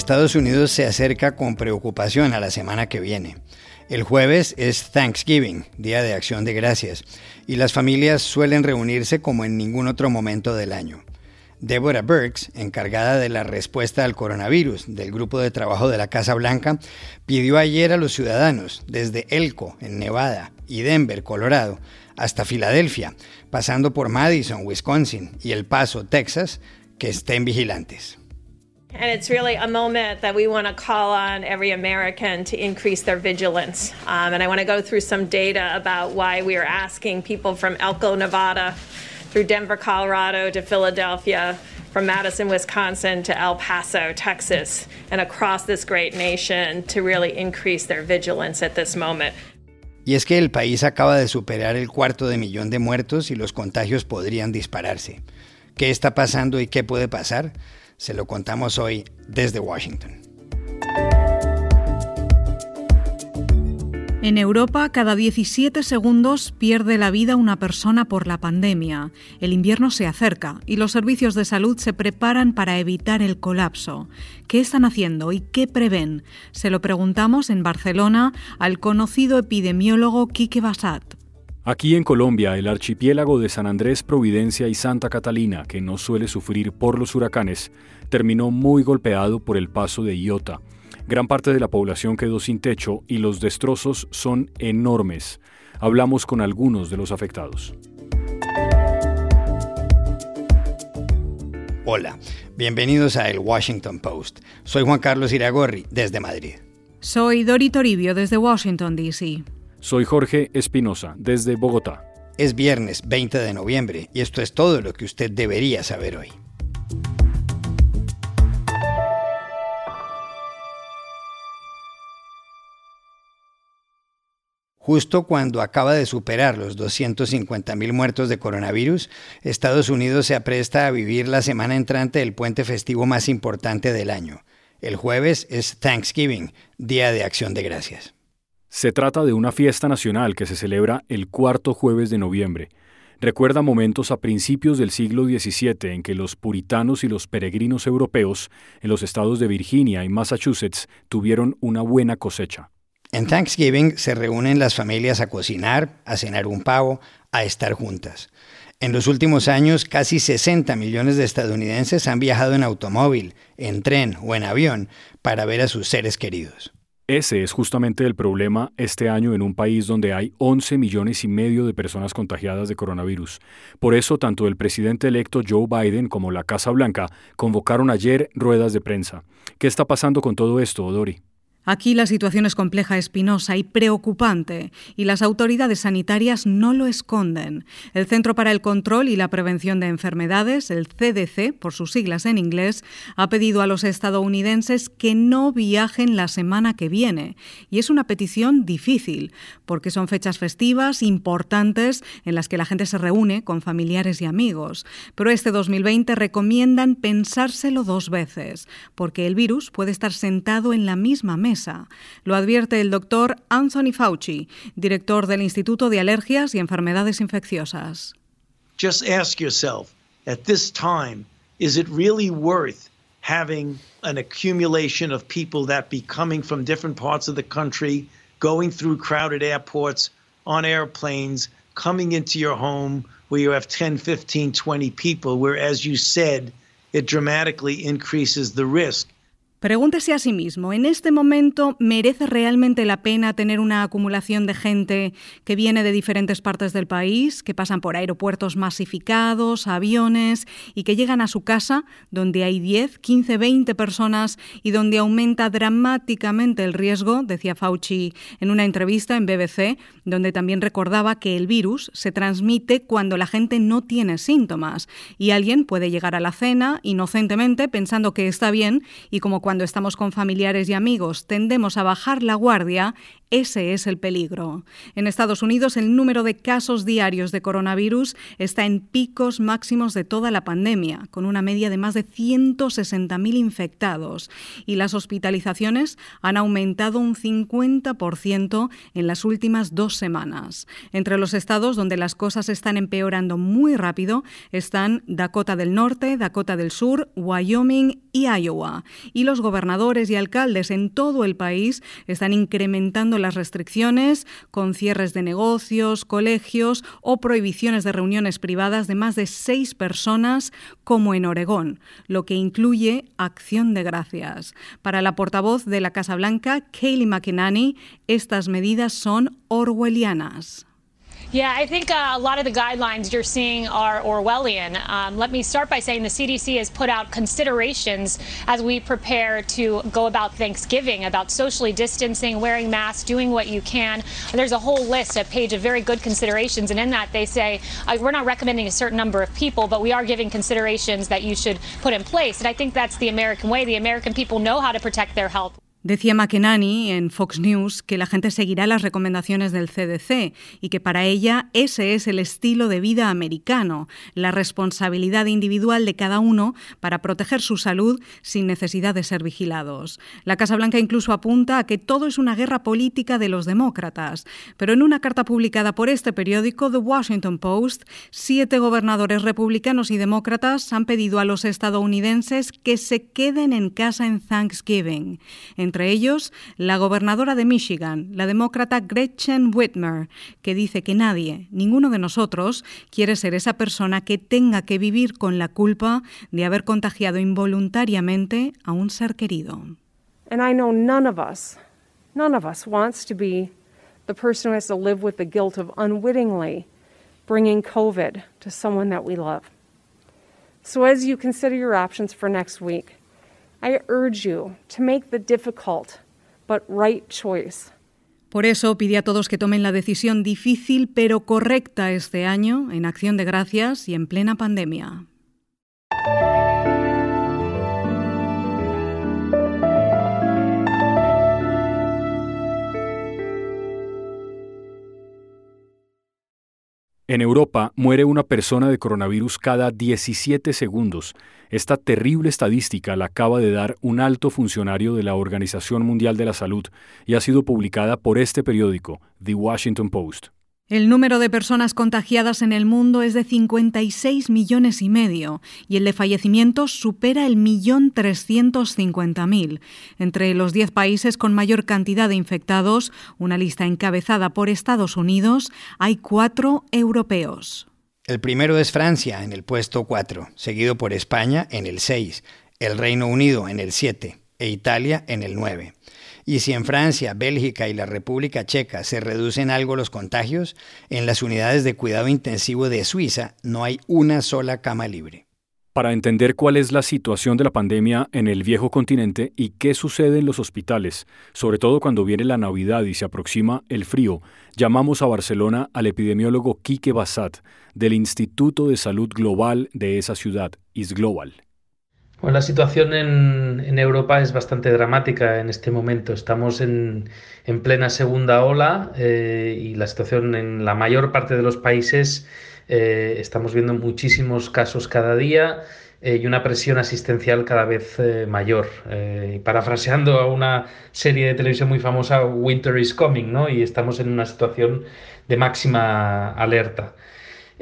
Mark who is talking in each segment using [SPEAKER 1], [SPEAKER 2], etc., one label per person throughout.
[SPEAKER 1] Estados Unidos se acerca con preocupación a la semana que viene. El jueves es Thanksgiving, Día de Acción de Gracias, y las familias suelen reunirse como en ningún otro momento del año. Deborah Burks, encargada de la respuesta al coronavirus del grupo de trabajo de la Casa Blanca, pidió ayer a los ciudadanos, desde Elko, en Nevada, y Denver, Colorado, hasta Filadelfia, pasando por Madison, Wisconsin, y El Paso, Texas, que estén vigilantes.
[SPEAKER 2] And it's really a moment that we want to call on every American to increase their vigilance. Um, and I want to go through some data about why we are asking people from Elko, Nevada, through Denver, Colorado to Philadelphia, from Madison, Wisconsin to El Paso, Texas, and across this great nation to really increase their vigilance at this moment.
[SPEAKER 1] Y es que el país acaba de superar el cuarto de millón de muertos y los contagios podrían dispararse. ¿Qué está pasando y qué puede pasar? Se lo contamos hoy desde Washington.
[SPEAKER 3] En Europa, cada 17 segundos pierde la vida una persona por la pandemia. El invierno se acerca y los servicios de salud se preparan para evitar el colapso. ¿Qué están haciendo y qué prevén? Se lo preguntamos en Barcelona al conocido epidemiólogo Quique Basat.
[SPEAKER 4] Aquí en Colombia, el archipiélago de San Andrés, Providencia y Santa Catalina, que no suele sufrir por los huracanes, terminó muy golpeado por el paso de Iota Gran parte de la población quedó sin techo y los destrozos son enormes. Hablamos con algunos de los afectados.
[SPEAKER 1] Hola, bienvenidos a El Washington Post. Soy Juan Carlos Iragorri, desde Madrid.
[SPEAKER 3] Soy Dori Toribio, desde Washington, D.C.
[SPEAKER 4] Soy Jorge Espinosa, desde Bogotá.
[SPEAKER 1] Es viernes 20 de noviembre y esto es todo lo que usted debería saber hoy. Justo cuando acaba de superar los 250.000 muertos de coronavirus, Estados Unidos se apresta a vivir la semana entrante del puente festivo más importante del año. El jueves es Thanksgiving, Día de Acción de Gracias.
[SPEAKER 4] Se trata de una fiesta nacional que se celebra el cuarto jueves de noviembre. Recuerda momentos a principios del siglo XVII en que los puritanos y los peregrinos europeos en los estados de Virginia y Massachusetts tuvieron una buena cosecha.
[SPEAKER 1] En Thanksgiving se reúnen las familias a cocinar, a cenar un pavo, a estar juntas. En los últimos años, casi 60 millones de estadounidenses han viajado en automóvil, en tren o en avión para ver a sus seres queridos.
[SPEAKER 4] Ese es justamente el problema este año en un país donde hay 11 millones y medio de personas contagiadas de coronavirus. Por eso, tanto el presidente electo Joe Biden como la Casa Blanca convocaron ayer ruedas de prensa. ¿Qué está pasando con todo esto, Odori?
[SPEAKER 3] Aquí la situación es compleja, espinosa y preocupante, y las autoridades sanitarias no lo esconden. El Centro para el Control y la Prevención de Enfermedades, el CDC, por sus siglas en inglés, ha pedido a los estadounidenses que no viajen la semana que viene. Y es una petición difícil, porque son fechas festivas importantes en las que la gente se reúne con familiares y amigos. Pero este 2020 recomiendan pensárselo dos veces, porque el virus puede estar sentado en la misma mesa lo advierte el doctor Anthony Fauci, director del Instituto de Alergias y Enfermedades Infecciosas.
[SPEAKER 5] Just ask yourself, at this time, is it really worth having an accumulation of people that be coming from different parts of the country, going through crowded airports, on airplanes, coming into your home where you have 10, 15, 20 people, where, as you said, it dramatically increases the risk.
[SPEAKER 3] Pregúntese a sí mismo, ¿en este momento merece realmente la pena tener una acumulación de gente que viene de diferentes partes del país, que pasan por aeropuertos masificados, aviones y que llegan a su casa donde hay 10, 15, 20 personas y donde aumenta dramáticamente el riesgo, decía Fauci en una entrevista en BBC, donde también recordaba que el virus se transmite cuando la gente no tiene síntomas y alguien puede llegar a la cena inocentemente pensando que está bien y como cuando estamos con familiares y amigos tendemos a bajar la guardia, ese es el peligro. En Estados Unidos el número de casos diarios de coronavirus está en picos máximos de toda la pandemia, con una media de más de 160.000 infectados, y las hospitalizaciones han aumentado un 50% en las últimas dos semanas. Entre los estados donde las cosas están empeorando muy rápido están Dakota del Norte, Dakota del Sur, Wyoming y Iowa, y los muchos gobernadores y alcaldes en todo el país están incrementando las restricciones con cierres de negocios, colegios o prohibiciones de reuniones privadas de más de seis personas, como en Oregón, lo que incluye acción de gracias. Para la portavoz de la Casa Blanca, Kayleigh McEnany, estas medidas son orwellianas.
[SPEAKER 6] Yeah, I think uh, a lot of the guidelines you're seeing are Orwellian. Um, let me start by saying the CDC has put out considerations as we prepare to go about Thanksgiving about socially distancing, wearing masks, doing what you can. There's a whole list, a page of very good considerations, and in that they say uh, we're not recommending a certain number of people, but we are giving considerations that you should put in place. And I think that's the American way. The American people know how to protect their health.
[SPEAKER 3] Decía McEnany en Fox News que la gente seguirá las recomendaciones del CDC y que para ella ese es el estilo de vida americano, la responsabilidad individual de cada uno para proteger su salud sin necesidad de ser vigilados. La Casa Blanca incluso apunta a que todo es una guerra política de los demócratas, pero en una carta publicada por este periódico, The Washington Post, siete gobernadores republicanos y demócratas han pedido a los estadounidenses que se queden en casa en Thanksgiving entre ellos la gobernadora de Michigan, la demócrata Gretchen Whitmer, que dice que nadie, ninguno de nosotros, quiere ser esa persona que tenga que vivir con la culpa de haber contagiado involuntariamente a un ser querido.
[SPEAKER 7] And I know none of us, none of us wants to be the person who has to live with the guilt of unwittingly bringing COVID to someone that we love. So as you consider your options for next week, I urge you to make the difficult but right choice.
[SPEAKER 3] Por eso pide a todos que tomen la decisión difícil pero correcta este año en acción de gracias y en plena pandemia.
[SPEAKER 4] En Europa muere una persona de coronavirus cada 17 segundos. Esta terrible estadística la acaba de dar un alto funcionario de la Organización Mundial de la Salud y ha sido publicada por este periódico, The Washington Post.
[SPEAKER 3] El número de personas contagiadas en el mundo es de 56 millones y medio y el de fallecimientos supera el millón 350.000. Entre los 10 países con mayor cantidad de infectados, una lista encabezada por Estados Unidos, hay cuatro europeos.
[SPEAKER 1] El primero es Francia en el puesto 4, seguido por España en el 6, el Reino Unido en el 7 e Italia en el 9. Y si en Francia, Bélgica y la República Checa se reducen algo los contagios, en las unidades de cuidado intensivo de Suiza no hay una sola cama libre.
[SPEAKER 4] Para entender cuál es la situación de la pandemia en el viejo continente y qué sucede en los hospitales, sobre todo cuando viene la Navidad y se aproxima el frío, llamamos a Barcelona al epidemiólogo Quique Bassat, del Instituto de Salud Global de esa ciudad, ISGlobal.
[SPEAKER 8] Bueno, la situación en, Europa es bastante dramática en este momento. Estamos en, plena segunda ola eh, y la situación en la mayor parte de los países eh, estamos viendo muchísimos casos cada día eh, y una presión asistencial cada vez mayor. parafraseando a una serie de televisión muy famosa, Winter is Coming, ¿no? Y estamos en una situación de máxima alerta.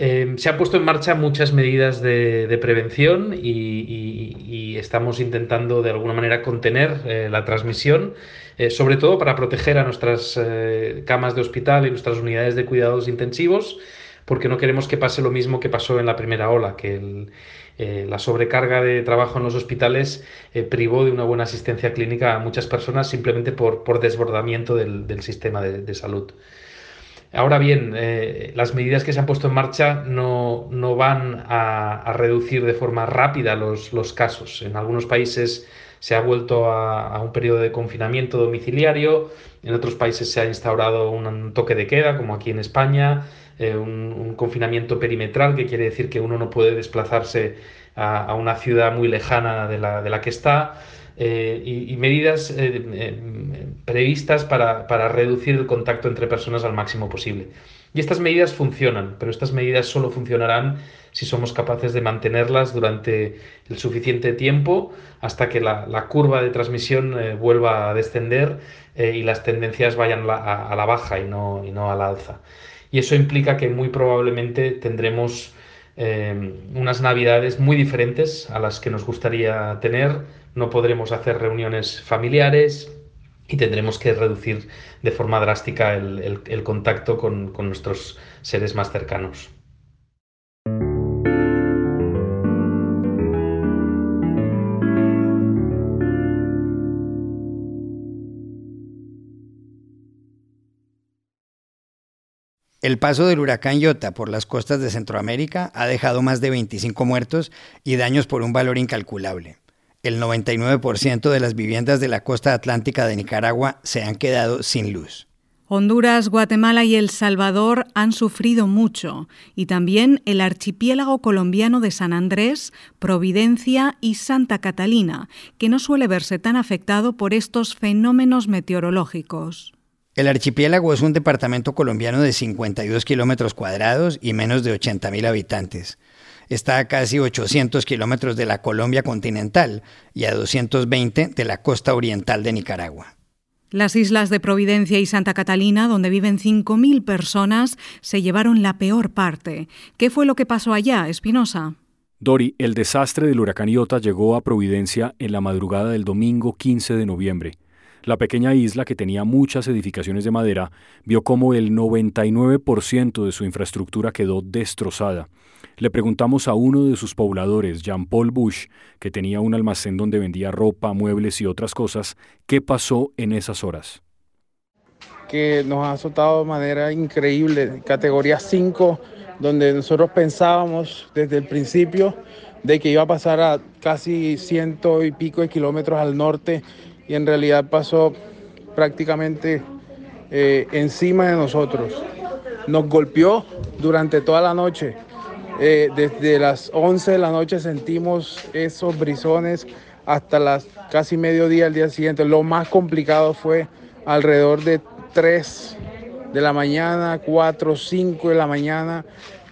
[SPEAKER 8] Em, se han puesto en marcha muchas medidas de, prevención y, estamos intentando de alguna manera contener eh, la transmisión, eh, sobre todo para proteger a nuestras eh, camas de hospital y nuestras unidades de cuidados intensivos, porque no queremos que pase lo mismo que pasó en la primera ola, que la sobrecarga de trabajo en los hospitales privó de una buena asistencia clínica a muchas personas simplemente por, desbordamiento del, sistema de salud. Ahora bien, eh, las medidas que se han puesto en marcha no, van a, reducir de forma rápida los, casos. En algunos países se ha vuelto a, un periodo de confinamiento domiciliario, en otros países se ha instaurado un toque de queda, como aquí en España, eh, un, confinamiento perimetral, que quiere decir que uno no puede desplazarse a, una ciudad muy lejana de la, de la que está. Eh, y, medidas eh, eh, previstas para, reducir el contacto entre personas al máximo posible. Y estas medidas funcionan, pero estas medidas solo funcionarán si somos capaces de mantenerlas durante el suficiente tiempo hasta que la, curva de transmisión vuelva a descender y las tendencias vayan a, la baja y no, y no a la alza. Y eso implica que muy probablemente tendremos unas navidades muy diferentes a las que nos gustaría tener. No podremos hacer reuniones familiares y tendremos que reducir de forma drástica el, contacto con nuestros seres más cercanos.
[SPEAKER 1] El paso del huracán Iota por las costas de Centroamérica ha dejado más de 25 muertos y daños por un valor incalculable. El 99% de las viviendas de la costa atlántica de Nicaragua se han quedado sin luz.
[SPEAKER 3] Honduras, Guatemala y El Salvador han sufrido mucho, y también el archipiélago colombiano de San Andrés, Providencia y Santa Catalina, que no suele verse tan afectado por estos fenómenos meteorológicos.
[SPEAKER 1] El archipiélago es un departamento colombiano de 52 kilómetros cuadrados y menos de 80.000 habitantes. Está a casi 800 kilómetros de la Colombia continental y a 220 de la costa oriental de Nicaragua.
[SPEAKER 3] Las islas de Providencia y Santa Catalina, donde viven 5.000 personas, se llevaron la peor parte. ¿Qué fue lo que pasó allá, Espinosa?
[SPEAKER 4] Dori, el desastre del huracán Iota llegó a Providencia en la madrugada del domingo 15 de noviembre. La pequeña isla, que tenía muchas edificaciones de madera, vio como el 99% de su infraestructura quedó destrozada. Le preguntamos a uno de sus pobladores, Jean-Paul Bush, que tenía un almacén donde vendía ropa, muebles y otras cosas, qué pasó en esas horas.
[SPEAKER 9] Que nos ha azotado de manera increíble, categoría 5, donde nosotros pensábamos desde el principio de que iba a pasar a casi ciento y pico de kilómetros al norte y en realidad pasó prácticamente eh, encima de nosotros. Nos golpeó durante toda la noche. Eh, desde las 11 de la noche sentimos esos brisones hasta las casi mediodía del día siguiente. Lo más complicado fue alrededor de 3 de la mañana, 4, 5 de la mañana.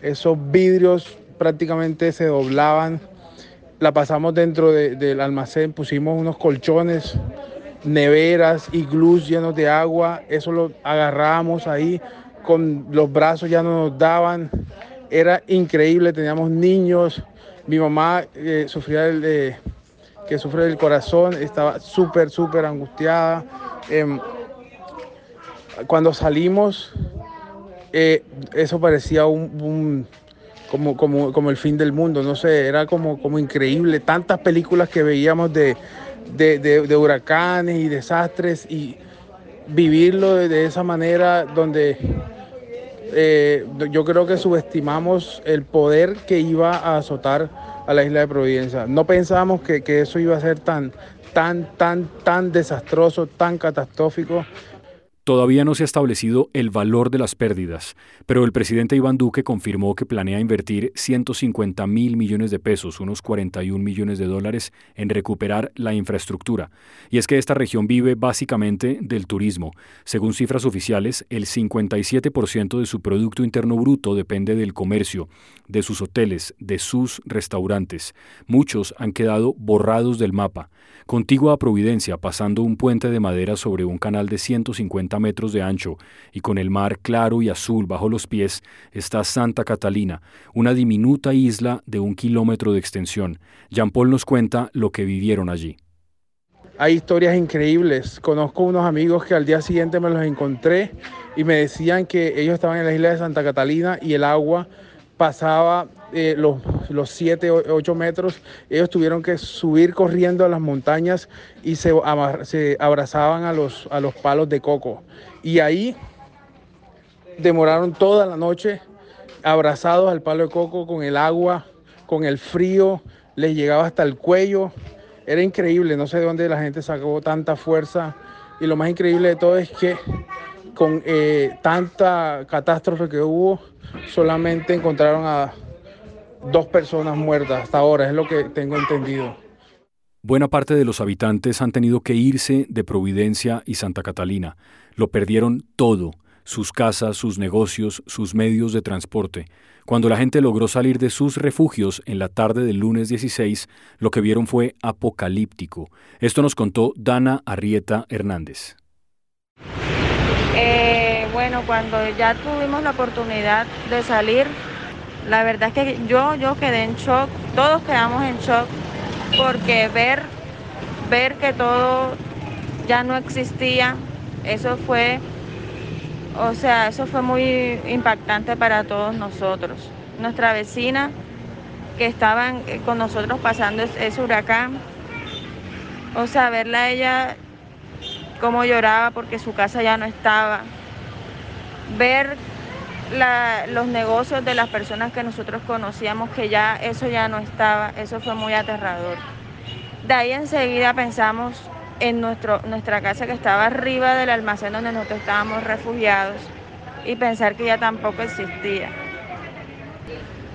[SPEAKER 9] Esos vidrios prácticamente se doblaban la pasamos dentro del almacén, pusimos unos colchones, neveras y glus llenos de agua, eso lo agarrábamos ahí, con los brazos ya no nos daban, era increíble, teníamos niños, mi mamá eh, sufría el, que sufre del corazón, estaba súper, súper angustiada. Em, cuando salimos, eh, eso parecía un como, como, como el fin del mundo, no sé, era como, como increíble, tantas películas que veíamos de, de, huracanes y desastres y vivirlo de, esa manera donde eh, yo creo que subestimamos el poder que iba a azotar a la isla de Providencia. No pensábamos que, que eso iba a ser tan, tan, tan, tan desastroso, tan catastrófico.
[SPEAKER 4] Todavía no se ha establecido el valor de las pérdidas, pero el presidente Iván Duque confirmó que planea invertir 150 mil millones de pesos, unos 41 millones de dólares, en recuperar la infraestructura. Y es que esta región vive básicamente del turismo. Según cifras oficiales, el 57% de su Producto Interno Bruto depende del comercio, de sus hoteles, de sus restaurantes. Muchos han quedado borrados del mapa. Contigua a Providencia, pasando un puente de madera sobre un canal de 150 metros de ancho y con el mar claro y azul bajo los pies, está Santa Catalina, una diminuta isla de un kilómetro de extensión. Jean Paul nos cuenta lo que vivieron allí.
[SPEAKER 9] Hay historias increíbles. Conozco unos amigos que al día siguiente me los encontré y me decían que ellos estaban en la isla de Santa Catalina y el agua pasaba eh, los, los 7 o 8 metros, ellos tuvieron que subir corriendo a las montañas y se, se abrazaban a los, a los palos de coco. Y ahí demoraron toda la noche abrazados al palo de coco con el agua, con el frío, les llegaba hasta el cuello. Era increíble, no sé de dónde la gente sacó tanta fuerza. Y lo más increíble de todo es que con eh, tanta catástrofe que hubo, solamente encontraron a dos personas muertas hasta ahora, es lo que tengo entendido.
[SPEAKER 4] Buena parte de los habitantes han tenido que irse de Providencia y Santa Catalina. Lo perdieron todo, sus casas, sus negocios, sus medios de transporte. Cuando la gente logró salir de sus refugios en la tarde del lunes 16, lo que vieron fue apocalíptico. Esto nos contó Dana Arrieta Hernández.
[SPEAKER 10] Eh, bueno, cuando ya tuvimos la oportunidad de salir, La verdad es que yo, yo quedé en shock, todos quedamos en shock, porque ver, ver que todo ya no existía, eso fue, o sea, eso fue muy impactante para todos nosotros. Nuestra vecina que estaban con nosotros pasando ese huracán, o sea, verla a ella cómo lloraba porque su casa ya no estaba, ver los negocios de las personas que nosotros conocíamos, que ya eso ya no estaba, eso fue muy aterrador. De ahí enseguida pensamos en nuestro, nuestra casa que estaba arriba del almacén donde nosotros estábamos refugiados y pensar que ya tampoco existía.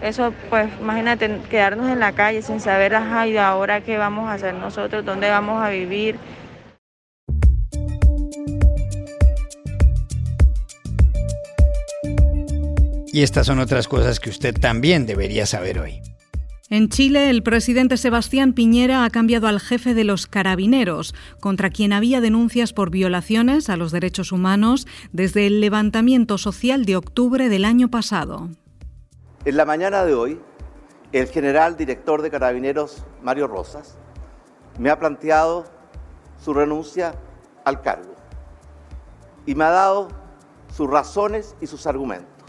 [SPEAKER 10] Eso, pues, imagínate, quedarnos en la calle sin saber, ajá, y ahora qué vamos a hacer nosotros, dónde vamos a vivir.
[SPEAKER 1] Y estas son otras cosas que usted también debería saber hoy.
[SPEAKER 3] En Chile, el presidente Sebastián Piñera ha cambiado al jefe de los carabineros, contra quien había denuncias por violaciones a los derechos humanos desde el levantamiento social de octubre del año pasado.
[SPEAKER 11] En la mañana de hoy, el general director de carabineros, Mario Rosas, me ha planteado su renuncia al cargo y me ha dado sus razones y sus argumentos.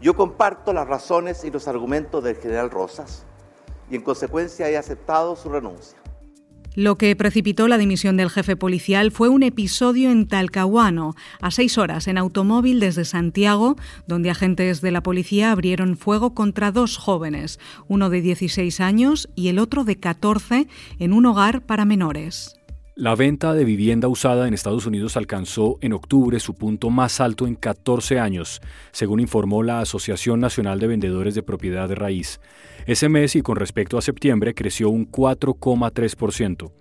[SPEAKER 11] Yo comparto las razones y los argumentos del general Rosas y en consecuencia he aceptado su renuncia.
[SPEAKER 3] Lo que precipitó la dimisión del jefe policial fue un episodio en Talcahuano, a seis horas en automóvil desde Santiago, donde agentes de la policía abrieron fuego contra dos jóvenes, uno de 16 años y el otro de 14, en un hogar para menores.
[SPEAKER 4] La venta de vivienda usada en Estados Unidos alcanzó en octubre su punto más alto en 14 años, según informó la Asociación Nacional de Vendedores de Propiedad de Raíz. Ese mes y con respecto a septiembre creció un 4,3%.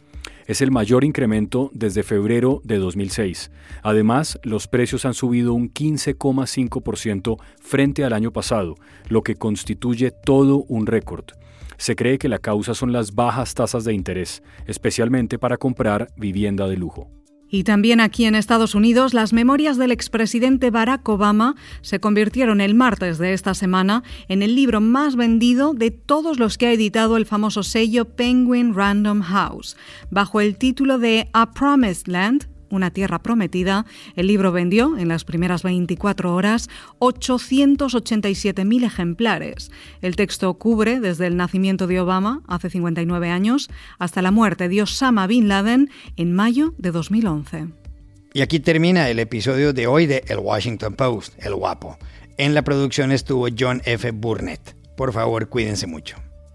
[SPEAKER 4] Es el mayor incremento desde febrero de 2006. Además, los precios han subido un 15,5% frente al año pasado, lo que constituye todo un récord. Se cree que la causa son las bajas tasas de interés, especialmente para comprar vivienda de lujo.
[SPEAKER 3] Y también aquí en Estados Unidos, las memorias del expresidente Barack Obama se convirtieron el martes de esta semana en el libro más vendido de todos los que ha editado el famoso sello Penguin Random House, bajo el título de A Promised Land, una tierra prometida, el libro vendió en las primeras 24 horas 887.000 ejemplares. El texto cubre desde el nacimiento de Obama, hace 59 años, hasta la muerte de Osama Bin Laden en mayo de 2011.
[SPEAKER 1] Y aquí termina el episodio de hoy de El Washington Post, El Guapo. En la producción estuvo John F. Burnett. Por favor, cuídense mucho.